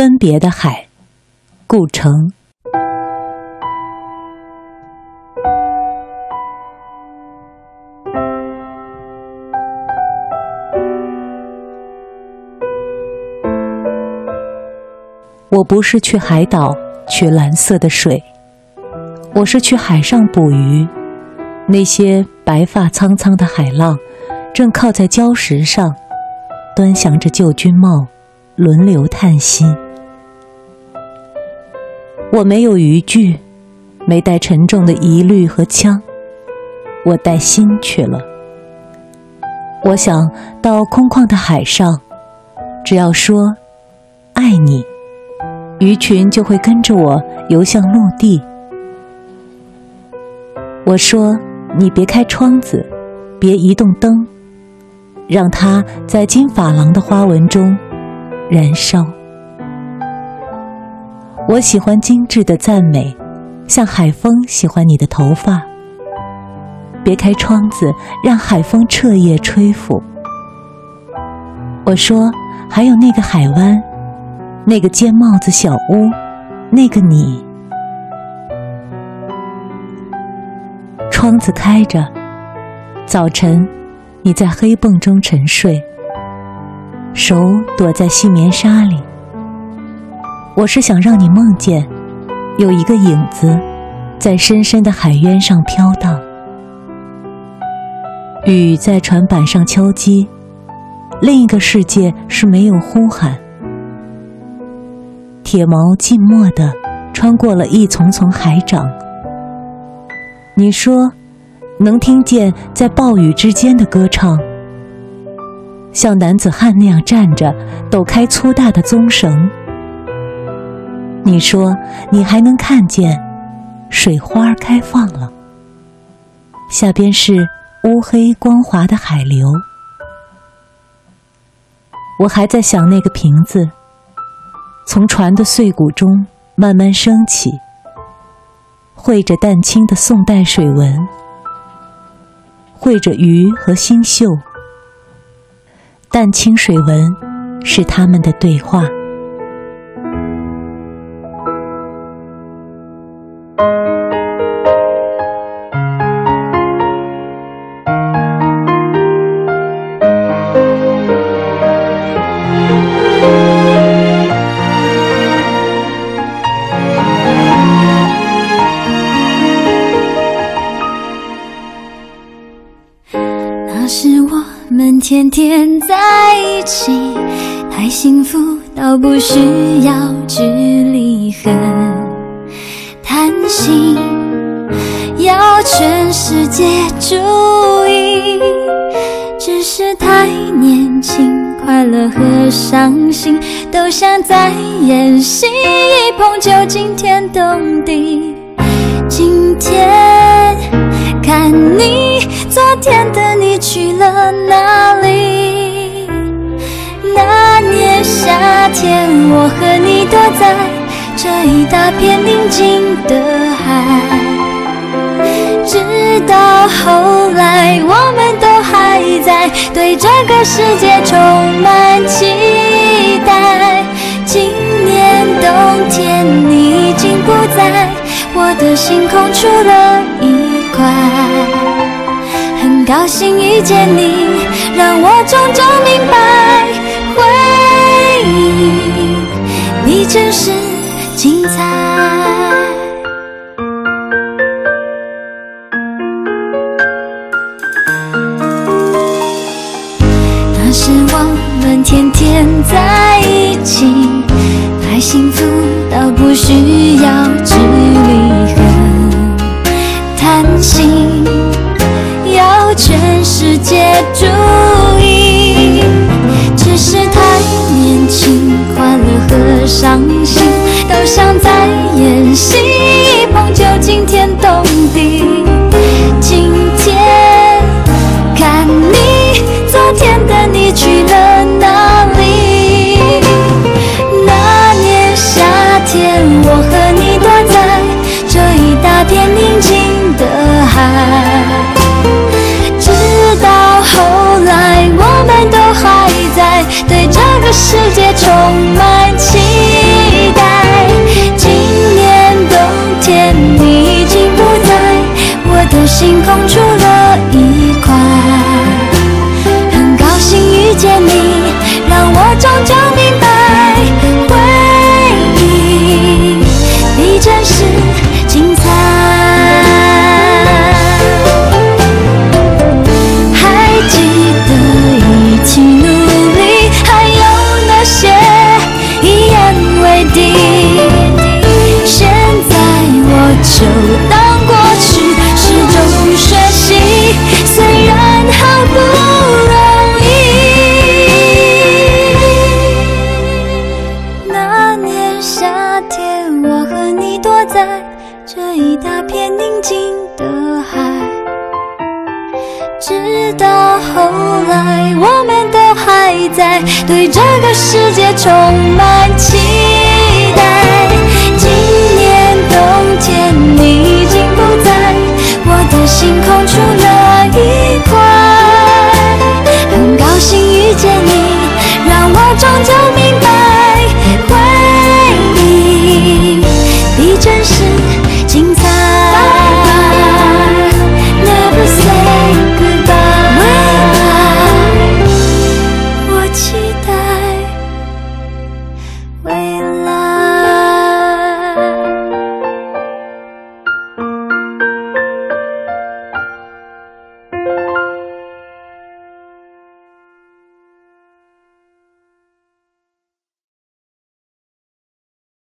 分别的海，顾城。我不是去海岛取蓝色的水，我是去海上捕鱼。那些白发苍苍的海浪，正靠在礁石上，端详着旧军帽，轮流叹息。我没有渔具，没带沉重的疑虑和枪，我带心去了。我想到空旷的海上，只要说爱你，鱼群就会跟着我游向陆地。我说你别开窗子，别移动灯，让它在金珐琅的花纹中燃烧。我喜欢精致的赞美，像海风喜欢你的头发。别开窗子，让海风彻夜吹拂。我说，还有那个海湾，那个尖帽子小屋，那个你。窗子开着，早晨，你在黑泵中沉睡，手躲在细棉纱里。我是想让你梦见，有一个影子，在深深的海渊上飘荡。雨在船板上敲击，另一个世界是没有呼喊。铁锚静默地穿过了一丛丛海掌。你说，能听见在暴雨之间的歌唱，像男子汉那样站着，抖开粗大的棕绳。你说，你还能看见水花开放了，下边是乌黑光滑的海流。我还在想那个瓶子，从船的碎骨中慢慢升起，绘着淡青的宋代水纹，绘着鱼和星宿。淡青水纹是他们的对话。天天在一起，太幸福到不需要距离很贪心，要全世界注意，只是太年轻，快乐和伤心都像在演戏，一碰就惊天动地。今天看你，昨天的你去了哪里？那年夏天，我和你躲在这一大片宁静的海，直到后来，我们都还在对这个世界充满期待。今年冬天，你已经不在。我的星空出了一，高兴遇见你，让我终究明白，回忆比真实精彩。伤心，都想再演戏，一碰就惊天动。到后来，我们都还在，对这个世界充满期待。